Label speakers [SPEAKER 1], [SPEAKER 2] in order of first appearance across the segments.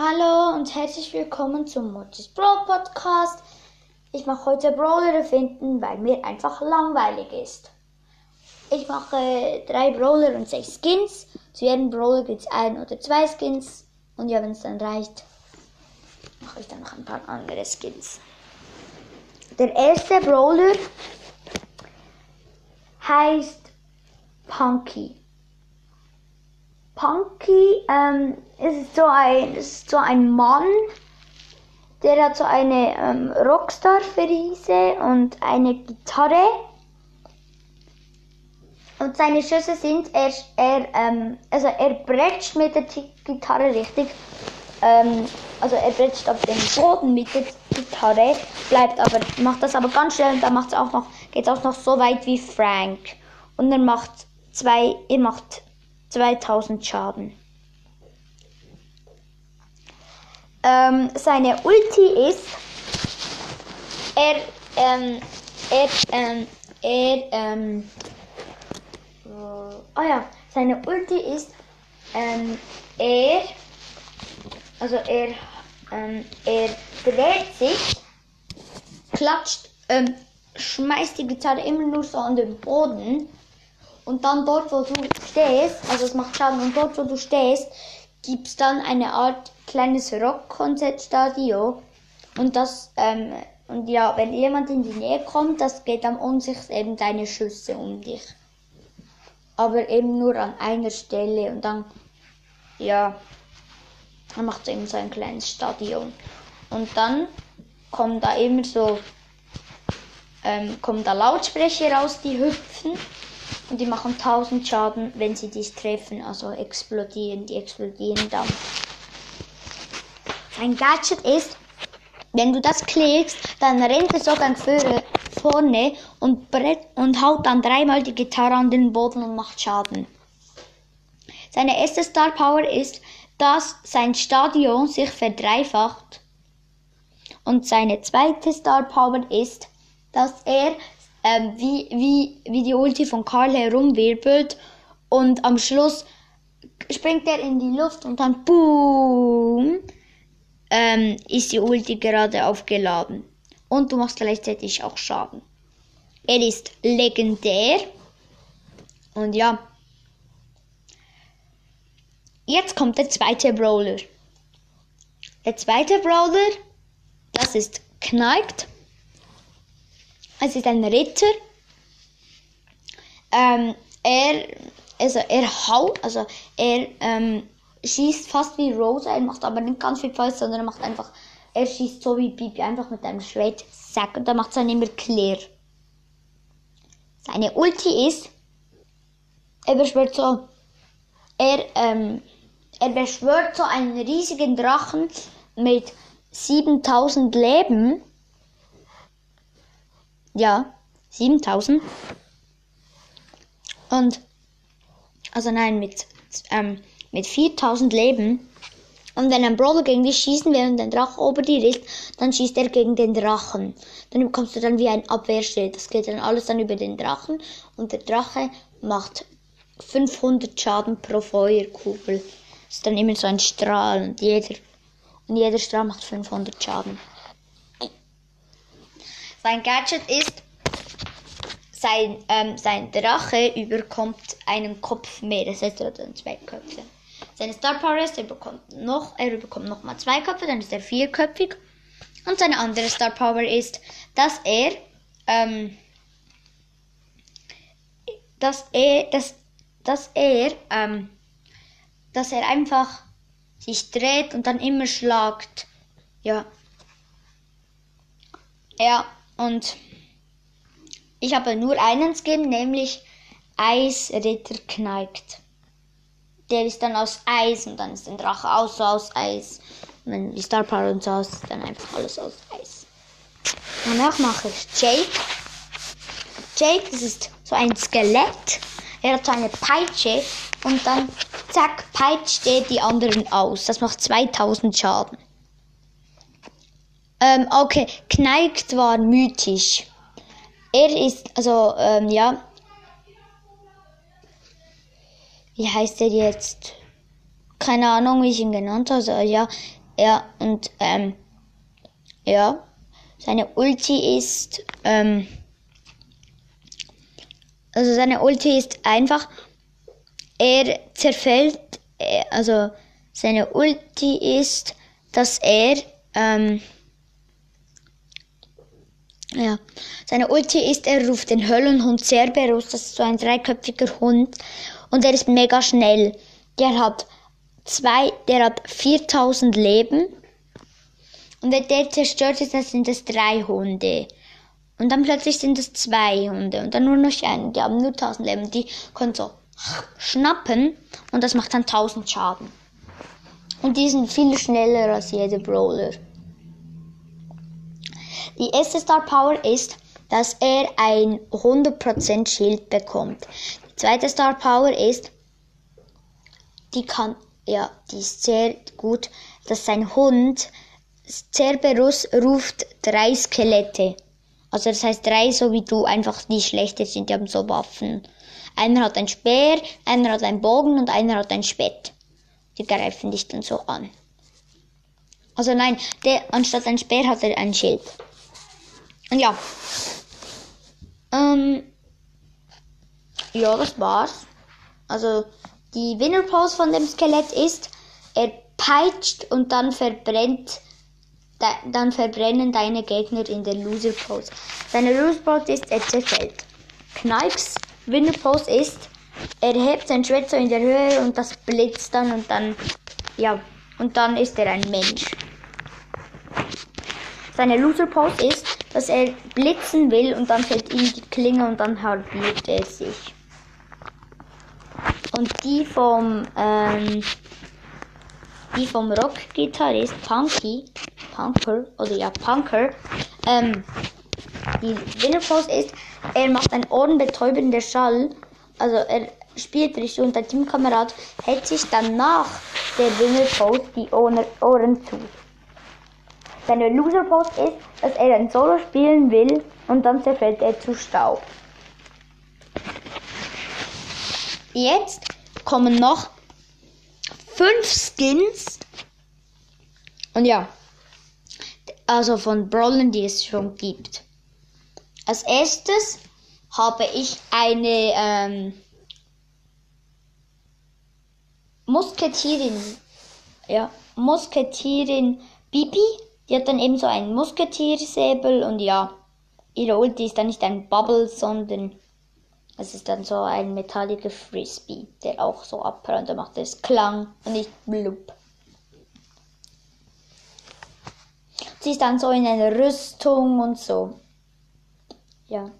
[SPEAKER 1] Hallo und herzlich willkommen zum Motis Brawl Podcast. Ich mache heute Brawler erfinden, weil mir einfach langweilig ist. Ich mache drei Brawler und sechs Skins. Zu jedem Brawler gibt es ein oder zwei Skins. Und ja, wenn es dann reicht, mache ich dann noch ein paar andere Skins. Der erste Brawler heißt Punky. Punky ähm, ist, so ein, ist so ein Mann, der hat so eine ähm, Rockstar-Frise und eine Gitarre. Und seine Schüsse sind, er, er, ähm, also er bretscht mit der Gitarre richtig. Ähm, also er bretscht auf den Boden mit der Gitarre, bleibt aber, macht das aber ganz schnell und dann macht es auch noch, geht es auch noch so weit wie Frank. Und er macht zwei, er macht 2000 Schaden. Ähm, seine Ulti ist, er, ähm, er, ähm, er, ähm, oh ja, seine Ulti ist, ähm, er, also er, ähm, er dreht sich, klatscht, ähm, schmeißt die Gitarre immer nur so an den Boden und dann dort, wo du stehst, also es macht Schaden, und dort, wo du stehst, gibt es dann eine Art kleines Rockkonzertstadio. Und das, ähm, und ja, wenn jemand in die Nähe kommt, das geht dann um sich eben deine Schüsse um dich. Aber eben nur an einer Stelle und dann, ja, dann macht es eben so ein kleines Stadion. Und dann kommen da immer so, ähm, kommen da Lautsprecher raus, die hüpfen. Und die machen 1000 Schaden, wenn sie dich treffen. Also explodieren. Die explodieren dann. Ein Gadget ist, wenn du das klickst, dann rennt er sogar vorne und, brett und haut dann dreimal die Gitarre an den Boden und macht Schaden. Seine erste Star Power ist, dass sein Stadion sich verdreifacht. Und seine zweite Star Power ist, dass er ähm, wie, wie, wie die Ulti von Karl herumwirbelt und am Schluss springt er in die Luft und dann boom ähm, ist die Ulti gerade aufgeladen. Und du machst gleichzeitig auch Schaden. Er ist legendär. Und ja. Jetzt kommt der zweite Brawler. Der zweite Brawler, das ist Knight. Es ist ein Ritter. Ähm, er, also er haut, also er ähm, schießt fast wie Rosa, er macht aber nicht ganz viel falsch, sondern er macht einfach, er schießt so wie Bibi, einfach mit einem Schwert, zack, und dann macht es dann immer clear. Seine Ulti ist, er beschwört so, er, ähm, er beschwört so einen riesigen Drachen mit 7000 Leben ja, 7000. Und, also nein, mit, ähm, mit 4000 Leben. Und wenn ein Brawler gegen dich schießen will und ein Drache ober dir ist, dann schießt er gegen den Drachen. Dann bekommst du dann wie ein Abwehrschild. Das geht dann alles dann über den Drachen. Und der Drache macht 500 Schaden pro Feuerkugel. Das ist dann immer so ein Strahl und jeder, und jeder Strahl macht 500 Schaden. Sein Gadget ist, sein, ähm, sein Drache überkommt einen Kopf mehr. Das heißt, er hat dann zwei Köpfe. Seine Star Power ist, er bekommt noch, er bekommt noch mal zwei Köpfe, dann ist er vierköpfig. Und seine andere Star Power ist, dass er, ähm, dass er, dass, dass er, ähm, dass er einfach sich dreht und dann immer schlagt. Ja. Ja, und ich habe nur einen Skin, nämlich Eisritter kneigt. Der ist dann aus Eis und dann ist der Drache auch so aus Eis. Und dann die Star Power und so aus, dann einfach alles aus Eis. Danach mache ich Jake. Jake, das ist so ein Skelett. Er hat so eine Peitsche und dann zack, peitscht er die anderen aus. Das macht 2000 Schaden. Ähm, okay, Kneigt war mythisch. Er ist, also, ähm, ja. Wie heißt er jetzt? Keine Ahnung, wie ich ihn genannt habe. Also, ja, Ja, und ähm, ja, seine Ulti ist, ähm, also seine Ulti ist einfach, er zerfällt, äh, also seine Ulti ist, dass er, ähm, ja, seine Ulti ist, er ruft den Höllenhund Cerberus, das ist so ein dreiköpfiger Hund und er ist mega schnell. Der hat zwei, der hat 4000 Leben und wenn der zerstört ist, dann sind es drei Hunde. Und dann plötzlich sind es zwei Hunde und dann nur noch einen. Die haben nur 1000 Leben. Die können so schnappen und das macht dann 1000 Schaden. Und die sind viel schneller als jeder Brawler. Die erste Star Power ist, dass er ein 100% Schild bekommt. Die zweite Star Power ist, die kann, ja, die ist sehr gut, dass sein Hund Cerberus ruft drei Skelette. Also das heißt drei, so wie du, einfach die schlechter sind, die haben so Waffen. Einer hat ein Speer, einer hat einen Bogen und einer hat ein Spett. Die greifen dich dann so an. Also nein, der anstatt ein Speer hat er ein Schild. Und ja. Ähm, ja, das war's. Also die Winnerpose von dem Skelett ist, er peitscht und dann verbrennt da, dann verbrennen deine Gegner in der Loser Pose. Seine Loser Pose ist, er zerfällt. Kneips Winner Pose ist, er hebt sein Schwert so in der Höhe und das blitzt dann und dann, ja, und dann ist er ein Mensch. Seine Loser Pose ist, dass er blitzen will und dann fällt ihm die Klinge und dann halbiert er sich. Und die vom, ähm, die vom Rockgitarrist Punky Punker, oder ja, Punker, ähm, die Winnerpose ist, er macht einen ohrenbetäubenden Schall, also er spielt richtig und der Teamkamerad hält sich dann nach der Winnerpose die Ohren zu. Seine Loserpose ist, dass er ein Solo spielen will und dann zerfällt er zu Staub. Jetzt kommen noch fünf Skins. Und ja, also von Brawlern, die es schon gibt. Als erstes habe ich eine ähm, Musketierin, ja, Musketierin Bibi. Die hat dann eben so einen Musketiersäbel und ja, ihre Ulti ist dann nicht ein Bubble, sondern es ist dann so ein metalliger Frisbee, der auch so abprallt. Da macht es Klang und nicht blub. Sie ist dann so in einer Rüstung und so. Ja.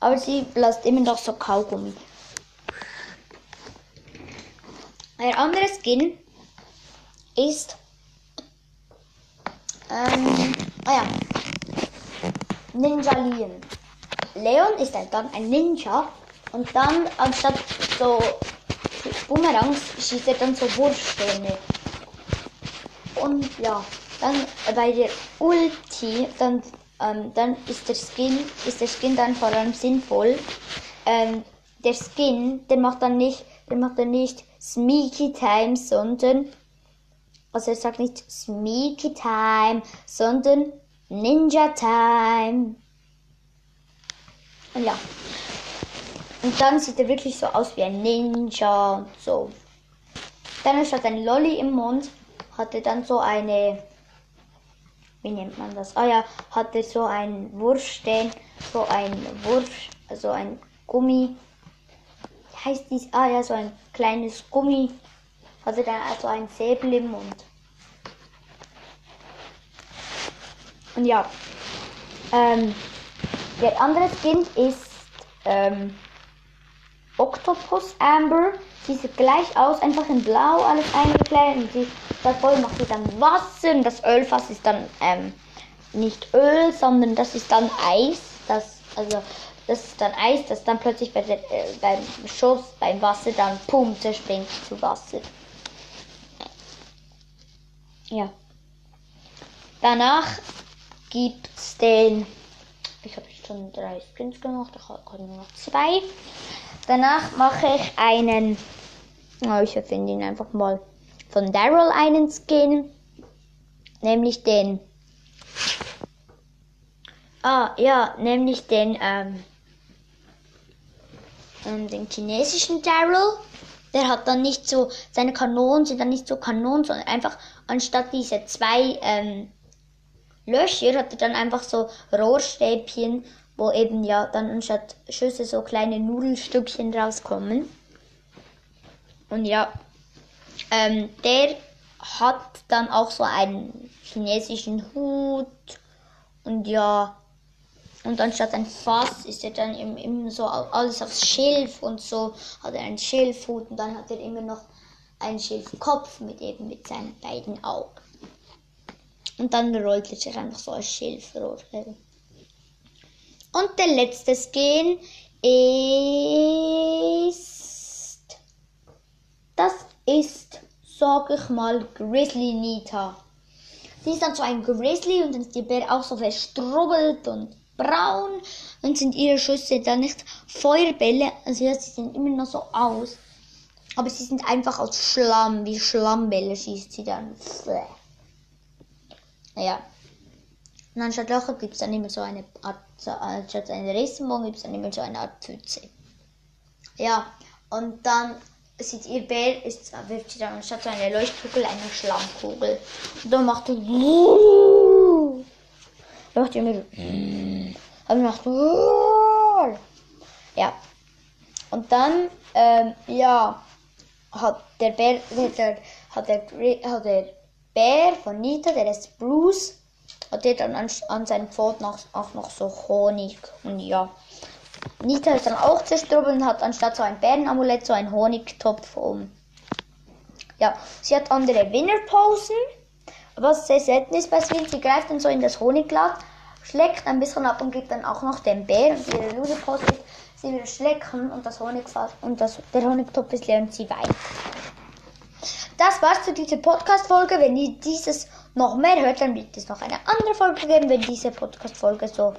[SPEAKER 1] Aber sie bläst immer noch so Kaugummi. Ein anderes Skin ist. Ähm, ah ja. Ninja Leon. Leon ist halt dann ein Ninja und dann anstatt so Boomerangs schießt er dann so Wurfsterne. Und ja. Dann bei der Ulti, dann, ähm, dann ist der Skin, ist der Skin dann vor allem sinnvoll. Ähm, der Skin, der macht dann nicht, der macht dann nicht Sneaky Time, sondern, also er sagt nicht Sneaky Time, sondern Ninja Time. Und ja. Und dann sieht er wirklich so aus wie ein Ninja und so. Dann statt ein Lolly im Mund hat er dann so eine wie nennt man das? Ah ja, hatte so ein Wurfstern, so ein Wurf, also ein Gummi. Wie heißt dies? Ah ja, so ein kleines Gummi. Hatte dann also ein Säbel im Mund. Und ja, ähm, der andere Skin ist ähm, Octopus Amber. Sie sieht gleich aus, einfach in Blau alles eingekleidet. Und sie voll macht sie dann Wasser. Und das Ölfass ist dann ähm, nicht Öl, sondern das ist dann Eis. Das, also, das ist dann Eis, das dann plötzlich bei der, äh, beim Schuss, beim Wasser dann pum, zerspringt zu Wasser. Ja. Danach gibt es den. Ich habe schon drei Sprints gemacht, ich habe nur noch zwei. Danach mache ich einen, oh, ich erfinde ihn einfach mal, von Daryl einen Skin. nämlich den. Ah, ja, nämlich den, ähm, ähm, den chinesischen Daryl. Der hat dann nicht so, seine Kanonen sind dann nicht so Kanonen, sondern einfach anstatt diese zwei ähm, Löcher hat er dann einfach so Rohrstäbchen, wo eben ja dann anstatt Schüsse so kleine Nudelstückchen rauskommen. Und ja, ähm, der hat dann auch so einen chinesischen Hut und ja, und anstatt ein Fass ist er dann immer, immer so alles aufs Schilf und so hat er einen Schilfhut und dann hat er immer noch einen Schilfkopf mit eben mit seinen beiden Augen. Und dann rollt sich einfach so als Schilfrohr. Und der letzte Skin ist. Das ist, sag ich mal, Grizzly Nita. Sie ist dann so ein Grizzly und dann ist die Bär auch so verstrubbelt und braun und sind ihre Schüsse dann nicht Feuerbälle, also sie sehen immer noch so aus. Aber sie sind einfach aus Schlamm, wie Schlammbälle schießt sie dann. Ja. Und anstatt Löcher gibt es dann immer so eine Art, so, anstatt eine Regenbogen gibt es dann immer so eine Art Pfütze. Ja, und dann sieht ihr Bär, ist, wirft sie dann anstatt so eine Leuchtkugel eine Schlammkugel. Und dann macht er. Dann macht ihr immer. Aber macht. Ja. Und dann, ähm, ja, hat der Bär, der, hat der, hat der Bär von Nita, der ist Bruce, hat der dann an, an seinen Pfoten auch, auch noch so Honig. Und ja. Nita ist dann auch zerstrubbelt und hat anstatt so ein Bärenamulett so einen Honigtopf um. Ja, sie hat andere Winnerposen. Was sehr selten ist bei Skin, sie greift dann so in das Honigglas, schlägt ein bisschen ab und gibt dann auch noch den Bär. Und ihre Loserpose ist, sie will schlecken und das Honigfass und das, der Honigtopf ist leer und sie weint. Das war's zu dieser Podcast-Folge. Wenn ihr dieses noch mehr hört, dann wird es noch eine andere Folge geben, wenn diese Podcast-Folge so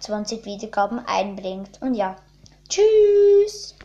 [SPEAKER 1] 20 Wiedergaben einbringt. Und ja, tschüss!